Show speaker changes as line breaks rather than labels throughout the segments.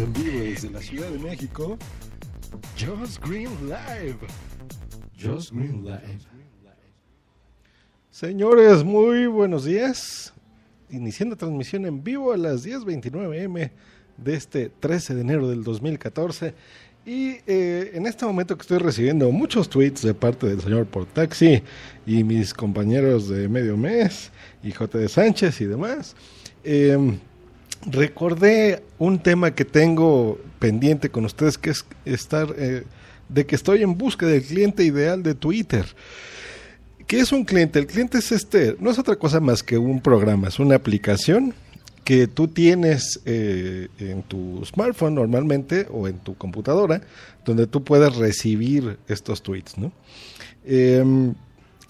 En vivo desde la Ciudad de México, Just Green Live. Just Green Live. Señores, muy buenos días. Iniciando transmisión en vivo a las 10.29 m de este 13 de enero del 2014. Y eh, en este momento que estoy recibiendo muchos tweets de parte del señor Portaxi y mis compañeros de Medio Mes y J. de Sánchez y demás, eh, recordé un tema que tengo pendiente con ustedes, que es estar, eh, de que estoy en busca del cliente ideal de Twitter. ¿Qué es un cliente? El cliente es este, no es otra cosa más que un programa, es una aplicación que tú tienes eh, en tu smartphone normalmente o en tu computadora, donde tú puedes recibir estos tweets, ¿no? Em,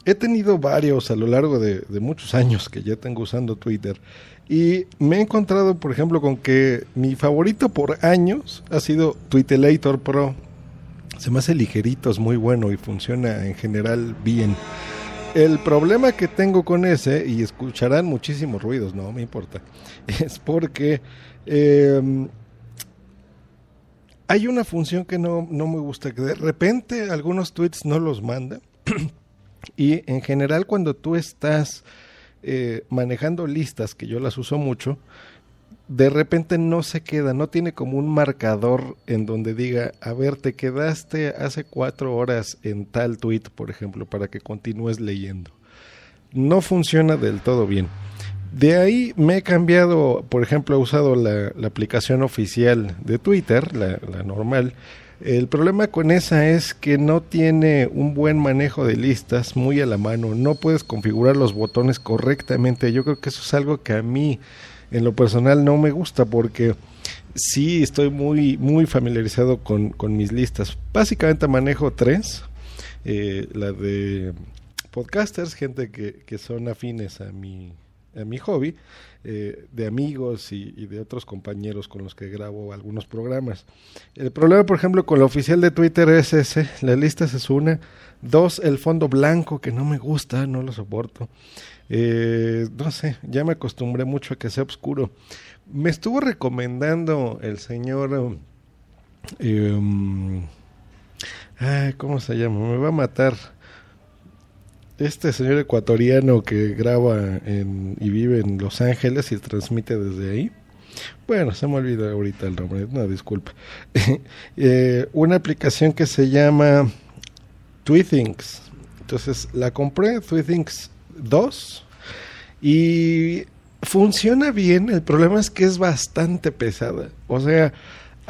he tenido varios a lo largo de, muchos años que ya tengo usando Twitter y me he encontrado, por ejemplo, con que mi favorito por años ha sido Twitterator Pro. Se me hace ligerito, es muy bueno y funciona en general bien. El problema que tengo con ese, y escucharán muchísimos ruidos, no me importa, es porque eh, hay una función que no, no me gusta, que de repente algunos tweets no los manda. y en general cuando tú estás eh, manejando listas, que yo las uso mucho, de repente no se queda, no tiene como un marcador en donde diga, a ver, te quedaste hace cuatro horas en tal tweet, por ejemplo, para que continúes leyendo. No funciona del todo bien. De ahí me he cambiado, por ejemplo, he usado la, aplicación oficial de Twitter, la normal, el problema con esa es que no tiene un buen manejo de listas muy a la mano. No puedes configurar los botones correctamente. Yo creo que eso es algo que a mí, en lo personal, no me gusta porque sí estoy muy, muy familiarizado con, mis listas. Básicamente manejo tres. Eh, la de podcasters, gente que, que son afines a mi, a mi hobby, eh, de amigos y, de otros compañeros con los que grabo algunos programas. El problema, por ejemplo, con la oficial de Twitter es ese, la lista es una, dos, el fondo blanco que no me gusta, no lo soporto. Eh, no sé, ya me acostumbré mucho a que sea oscuro. Me estuvo recomendando el señor... Eh, ¿Cómo se llama? Me va a matar este señor ecuatoriano que graba en, y vive en Los Ángeles y transmite desde ahí. Bueno, se me olvidó ahorita el nombre, no, disculpa. eh, una aplicación que se llama Tweetings. Entonces la compré, Tweetings 2, y funciona bien. El problema es que es bastante pesada. O sea,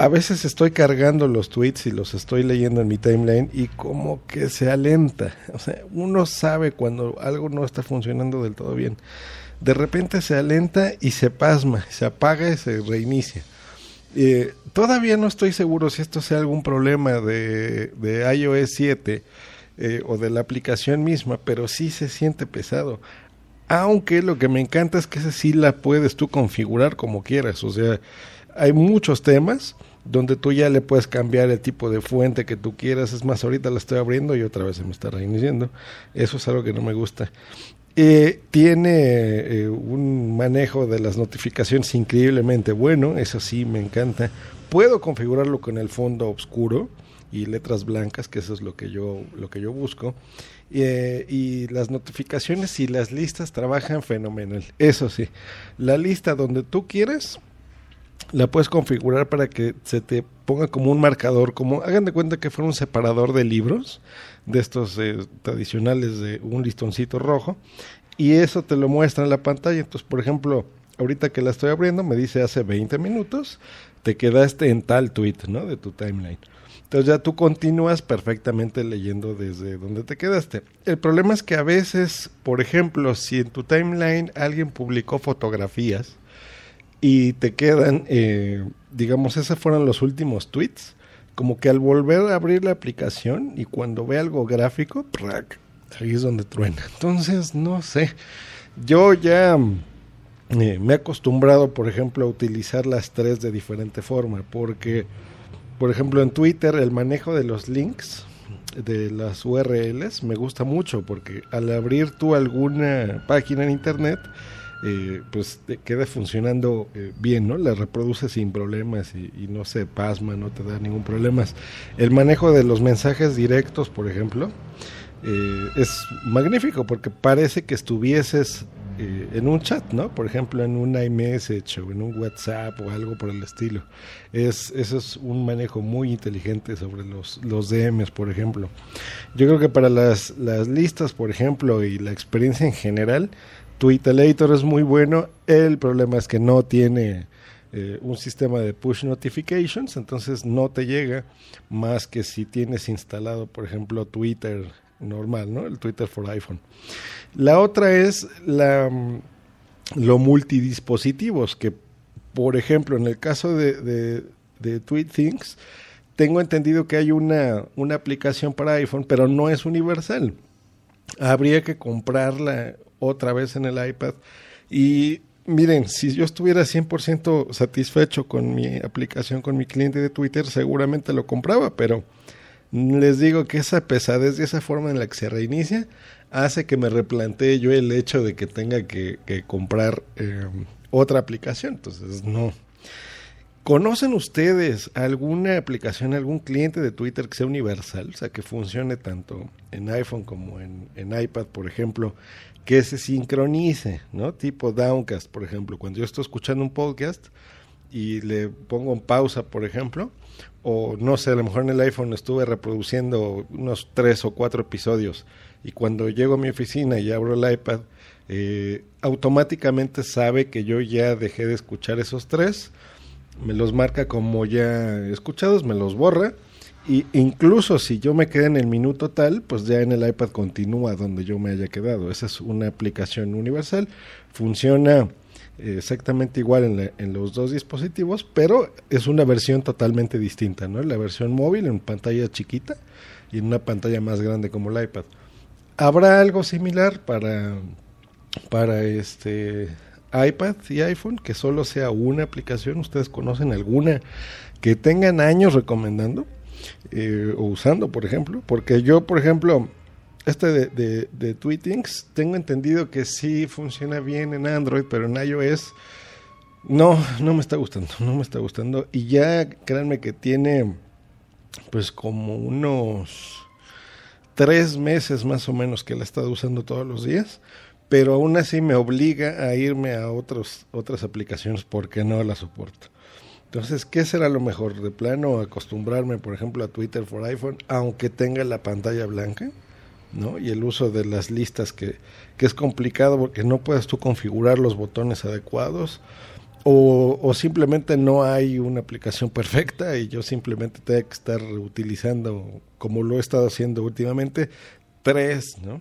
a veces estoy cargando los tweets y los estoy leyendo en mi timeline y como que se alenta. O sea, uno sabe cuando algo no está funcionando del todo bien. De repente se alenta y se pasma, se apaga y se reinicia. Eh, todavía no estoy seguro si esto sea algún problema de, iOS 7 eh, o de la aplicación misma, pero sí se siente pesado. Aunque lo que me encanta es que esa sí la puedes tú configurar como quieras. O sea, hay muchos temas donde tú ya le puedes cambiar el tipo de fuente que tú quieras. Es más, ahorita la estoy abriendo y otra vez se me está reiniciando. Eso es algo que no me gusta. Eh, tiene eh, un manejo de las notificaciones increíblemente bueno, eso sí me encanta. Puedo configurarlo con el fondo oscuro y letras blancas, que eso es lo que yo, lo que yo busco. Eh, y las notificaciones y las listas trabajan fenomenal. Eso sí, la lista donde tú quieres la puedes configurar para que se te ponga como un marcador, como hagan de cuenta que fuera un separador de libros, de estos eh, tradicionales de un listoncito rojo, y eso te lo muestra en la pantalla. Entonces, por ejemplo, ahorita que la estoy abriendo, me dice hace 20 minutos, te quedaste en tal tweet, ¿no? De tu timeline. Entonces ya tú continúas perfectamente leyendo desde donde te quedaste. El problema es que a veces, por ejemplo, si en tu timeline alguien publicó fotografías y te quedan, eh, digamos, esos fueron los últimos tweets, como que al volver a abrir la aplicación y cuando ve algo gráfico, ahí es donde truena. Entonces, no sé, yo ya eh, me he acostumbrado, por ejemplo, a utilizar las tres de diferente forma, porque, por ejemplo, en Twitter el manejo de los links de las URLs me gusta mucho, porque al abrir tú alguna página en Internet, eh, pues te queda funcionando eh, bien, ¿no? La reproduce sin problemas y, y, no se pasma, no te da ningún problema. El manejo de los mensajes directos, por ejemplo, eh, es magnífico porque parece que estuvieses eh, en un chat, ¿no? Por ejemplo, en un iMessage o en un WhatsApp o algo por el estilo. Es, eso es un manejo muy inteligente sobre los, los DMs, por ejemplo. Yo creo que para las, las listas, por ejemplo, y la experiencia en general, Twitter es muy bueno. El problema es que no tiene eh, un sistema de push notifications, entonces no te llega más que si tienes instalado, por ejemplo, Twitter normal, ¿no? El Twitter for iPhone. La otra es la, lo multidispositivos, que por ejemplo, en el caso de, de, de TweetThings, tengo entendido que hay una, una aplicación para iPhone, pero no es universal. Habría que comprarla otra vez en el iPad. Y miren, si yo estuviera 100% satisfecho con mi aplicación, con mi cliente de Twitter, seguramente lo compraba, pero les digo que esa pesadez y esa forma en la que se reinicia hace que me replantee yo el hecho de que tenga que, comprar eh, otra aplicación. Entonces, no. ¿Conocen ustedes alguna aplicación, algún cliente de Twitter que sea universal? O sea, que funcione tanto en iPhone como en iPad, por ejemplo, que se sincronice, ¿no? Tipo Downcast, por ejemplo. Cuando yo estoy escuchando un podcast y le pongo en pausa, por ejemplo, o no sé, a lo mejor en el iPhone estuve reproduciendo unos tres o cuatro episodios y cuando llego a mi oficina y abro el iPad, eh, automáticamente sabe que yo ya dejé de escuchar esos tres, me los marca como ya escuchados, me los borra y incluso si yo me quedé en el minuto tal, pues ya en el iPad continúa donde yo me haya quedado. Esa es una aplicación universal, funciona exactamente igual en, en, los dos dispositivos, pero es una versión totalmente distinta, ¿no? La versión móvil en pantalla chiquita y en una pantalla más grande como el iPad. ¿Habrá algo similar para, para este iPad y iPhone que solo sea una aplicación? ¿Ustedes conocen alguna que tengan años recomendando eh, o usando, por ejemplo? Porque yo, por ejemplo, este de, de, de, Tweetings, tengo entendido que sí funciona bien en Android, pero en iOS no, no me está gustando, no me está gustando. Y ya créanme que tiene pues como unos tres meses más o menos que la he estado usando todos los días, pero aún así me obliga a irme a otros, otras aplicaciones porque no la soporto. Entonces, ¿qué será lo mejor? ¿De plano acostumbrarme, por ejemplo, a Twitter for iPhone, aunque tenga la pantalla blanca? ¿No? Y el uso de las listas que, que es complicado porque no puedes tú configurar los botones adecuados o, o, simplemente no hay una aplicación perfecta y yo simplemente tengo que estar utilizando, como lo he estado haciendo últimamente, tres, ¿no?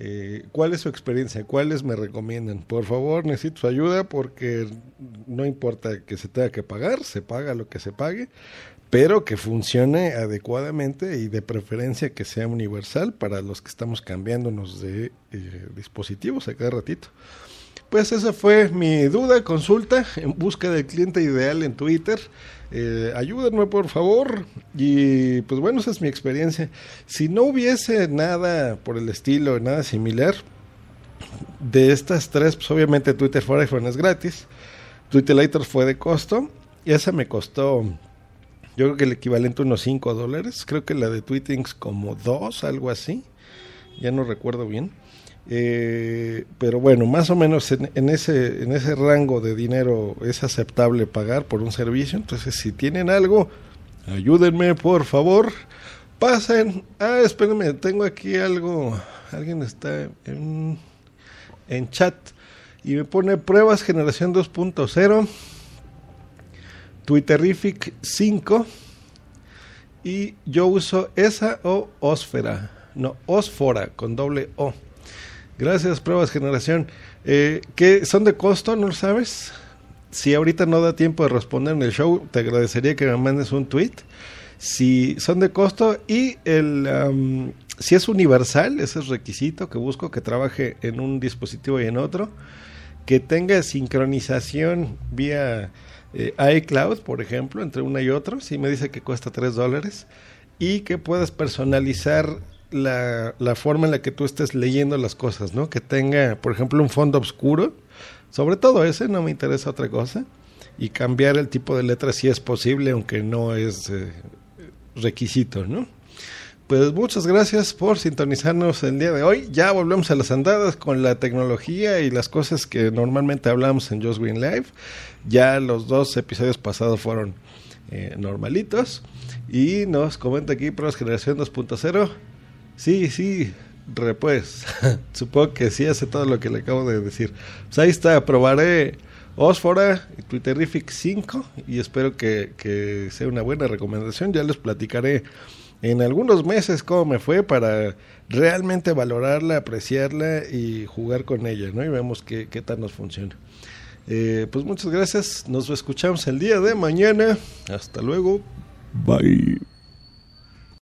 Eh, ¿Cuál es su experiencia? ¿Cuáles me recomiendan? Por favor, necesito su ayuda porque no importa que se tenga que pagar, se paga lo que se pague, pero que funcione adecuadamente y de preferencia que sea universal para los que estamos cambiándonos de eh, dispositivos a cada ratito. Pues esa fue mi duda, consulta en busca del cliente ideal en Twitter. Eh, ayúdenme por favor. Y pues bueno, esa es mi experiencia. Si no hubiese nada por el estilo, nada similar, de estas tres, pues obviamente Twitter for iPhone es gratis. Twitter Later fue de costo. Y esa me costó yo creo que el equivalente a unos 5 dólares. Creo que la de Tweetings como 2, algo así. Ya no recuerdo bien. Eh, pero bueno, más o menos en, ese, en ese rango de dinero es aceptable pagar por un servicio. Entonces, si tienen algo, ayúdenme, por favor. Pasen. Ah, espérenme, tengo aquí algo. Alguien está en, en chat y me pone pruebas generación 2.0, Twitterific 5 y yo uso esa o Osfera, no, Osfora con doble O. Gracias, pruebas generación. Eh, ¿qué, ¿Son de costo? ¿No lo sabes? Si ahorita no da tiempo de responder en el show, te agradecería que me mandes un tweet. Si son de costo y el, si es universal, ese es requisito que busco que trabaje en un dispositivo y en otro, que tenga sincronización vía eh, iCloud, por ejemplo, entre una y otra, si me dice que cuesta 3 dólares, y que puedas personalizar la, la, forma en la que tú estés leyendo las cosas, ¿no? Que tenga, por ejemplo, un fondo oscuro, sobre todo ese, no me interesa otra cosa, y cambiar el tipo de letra si es posible, aunque no es eh, requisito, ¿no? Pues muchas gracias por sintonizarnos el día de hoy. Ya volvemos a las andadas con la tecnología y las cosas que normalmente hablamos en Just Green Live. Ya los dos episodios pasados fueron eh, normalitos. Y nos comenta aquí Pros Generación 2.0 Sí, sí, pues. Supongo que sí hace todo lo que le acabo de decir. Pues ahí está, probaré Osfora Twitterific 5 y espero que, que sea una buena recomendación. Ya les platicaré en algunos meses cómo me fue para realmente valorarla, apreciarla y jugar con ella, ¿no? Y vemos qué, qué tal nos funciona. Eh, pues muchas gracias, nos escuchamos el día de mañana. Hasta luego. Bye.